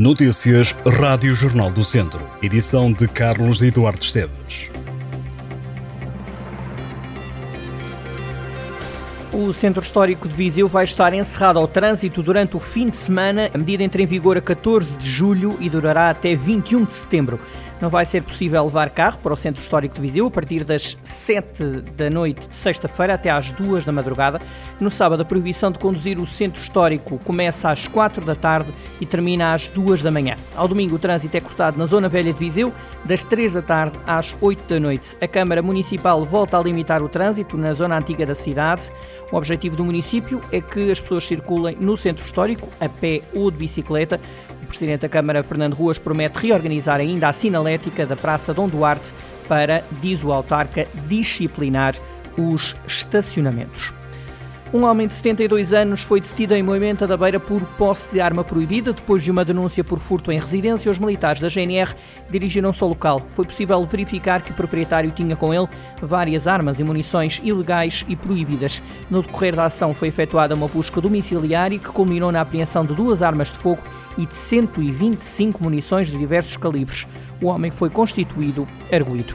Notícias Rádio Jornal do Centro. Edição de Carlos Eduardo Esteves. O Centro Histórico de Viseu vai estar encerrado ao trânsito durante o fim de semana. A medida entra em vigor a 14 de julho e durará até 21 de setembro. Não vai ser possível levar carro para o Centro Histórico de Viseu a partir das 7 da noite de sexta-feira até às 2 da madrugada. No sábado, a proibição de conduzir o Centro Histórico começa às 4 da tarde e termina às 2 da manhã. Ao domingo, o trânsito é cortado na Zona Velha de Viseu, das 3 da tarde às 8 da noite. A Câmara Municipal volta a limitar o trânsito na zona antiga da cidade. O objetivo do município é que as pessoas circulem no Centro Histórico, a pé ou de bicicleta. Presidente da Câmara, Fernando Ruas, promete reorganizar ainda a sinalética da Praça Dom Duarte para, diz o autarca, disciplinar os estacionamentos. Um homem de 72 anos foi detido em Moimenta da Beira por posse de arma proibida. Depois de uma denúncia por furto em residência, os militares da GNR dirigiram-se ao local. Foi possível verificar que o proprietário tinha com ele várias armas e munições ilegais e proibidas. No decorrer da ação foi efetuada uma busca domiciliária que culminou na apreensão de duas armas de fogo e de 125 munições de diversos calibres. O homem foi constituído arguído.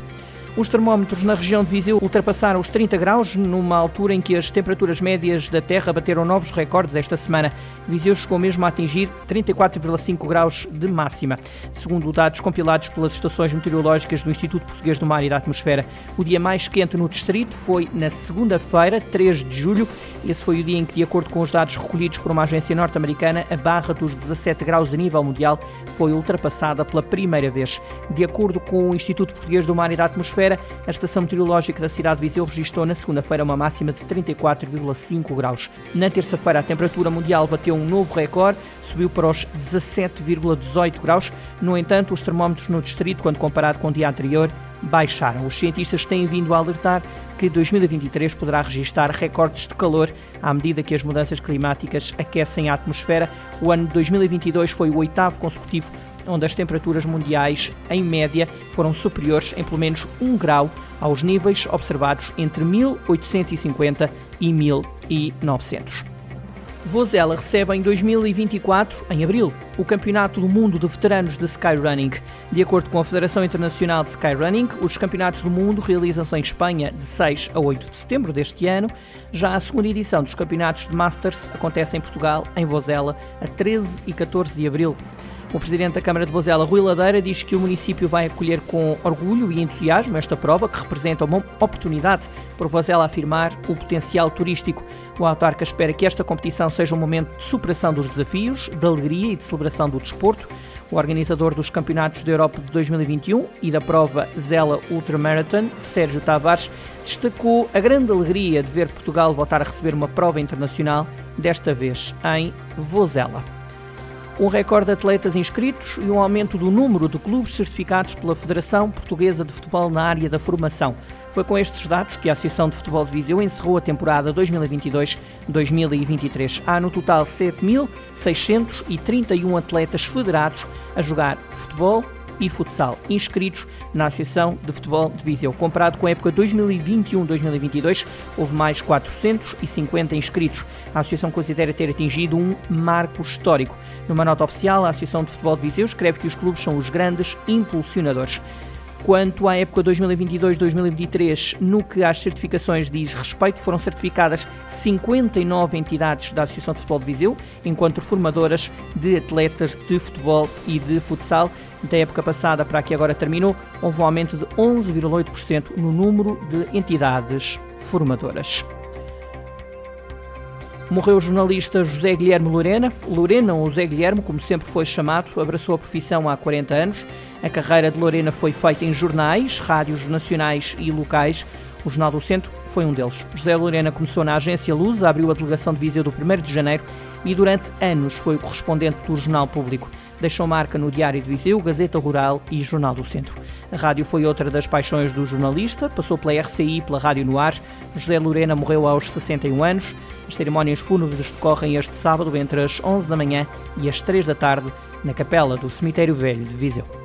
Os termómetros na região de Viseu ultrapassaram os 30 graus, numa altura em que as temperaturas médias da Terra bateram novos recordes esta semana. Viseu chegou mesmo a atingir 34,5 graus de máxima. Segundo dados compilados pelas estações meteorológicas do Instituto Português do Mar e da Atmosfera, o dia mais quente no distrito foi na segunda-feira, 3 de julho. Esse foi o dia em que, de acordo com os dados recolhidos por uma agência norte-americana, a barra dos 17 graus a nível mundial foi ultrapassada pela primeira vez. De acordo com o Instituto Português do Mar e da Atmosfera, a estação meteorológica da cidade de Viseu registrou na segunda-feira uma máxima de 34,5 graus. Na terça-feira, a temperatura mundial bateu um novo recorde, subiu para os 17,18 graus. No entanto, os termómetros no distrito, quando comparado com o dia anterior, baixaram. Os cientistas têm vindo a alertar que 2023 poderá registrar recordes de calor à medida que as mudanças climáticas aquecem a atmosfera. O ano de 2022 foi o oitavo consecutivo onde as temperaturas mundiais, em média, foram superiores em pelo menos 1 grau aos níveis observados entre 1850 e 1900. Vozela recebe em 2024, em abril, o Campeonato do Mundo de Veteranos de Skyrunning. De acordo com a Federação Internacional de Skyrunning, os Campeonatos do Mundo realizam-se em Espanha de 6 a 8 de setembro deste ano. Já a segunda edição dos Campeonatos de Masters acontece em Portugal, em Vozela, a 13 e 14 de abril. O presidente da Câmara de Vozela, Rui Ladeira, diz que o município vai acolher com orgulho e entusiasmo esta prova, que representa uma oportunidade para Vozela afirmar o potencial turístico. O autarca espera que esta competição seja um momento de superação dos desafios, de alegria e de celebração do desporto. O organizador dos Campeonatos da Europa de 2021 e da prova Zela Ultramarathon, Sérgio Tavares, destacou a grande alegria de ver Portugal voltar a receber uma prova internacional, desta vez em Vozela um recorde de atletas inscritos e um aumento do número de clubes certificados pela Federação Portuguesa de Futebol na área da formação. Foi com estes dados que a Associação de Futebol de Viseu encerrou a temporada 2022-2023. Há no total 7.631 atletas federados a jogar futebol, e futsal inscritos na Associação de Futebol de Viseu. Comparado com a época 2021-2022, houve mais 450 inscritos. A Associação considera ter atingido um marco histórico. Numa nota oficial, a Associação de Futebol de Viseu escreve que os clubes são os grandes impulsionadores. Quanto à época 2022-2023, no que às certificações diz respeito, foram certificadas 59 entidades da Associação de Futebol de Viseu, enquanto formadoras de atletas de futebol e de futsal. Da época passada para que agora terminou, houve um aumento de 11,8% no número de entidades formadoras. Morreu o jornalista José Guilherme Lorena. Lorena, ou José Guilherme, como sempre foi chamado, abraçou a profissão há 40 anos. A carreira de Lorena foi feita em jornais, rádios nacionais e locais. O Jornal do Centro foi um deles. José Lorena começou na agência Luz, abriu a delegação de Viseu do 1 de janeiro e durante anos foi o correspondente do Jornal Público. Deixou marca no Diário de Viseu, Gazeta Rural e Jornal do Centro. A rádio foi outra das paixões do jornalista, passou pela RCI, pela Rádio no Ar. José Lorena morreu aos 61 anos. As cerimónias fúnebres decorrem este sábado entre as 11 da manhã e as 3 da tarde na capela do Cemitério Velho de Viseu.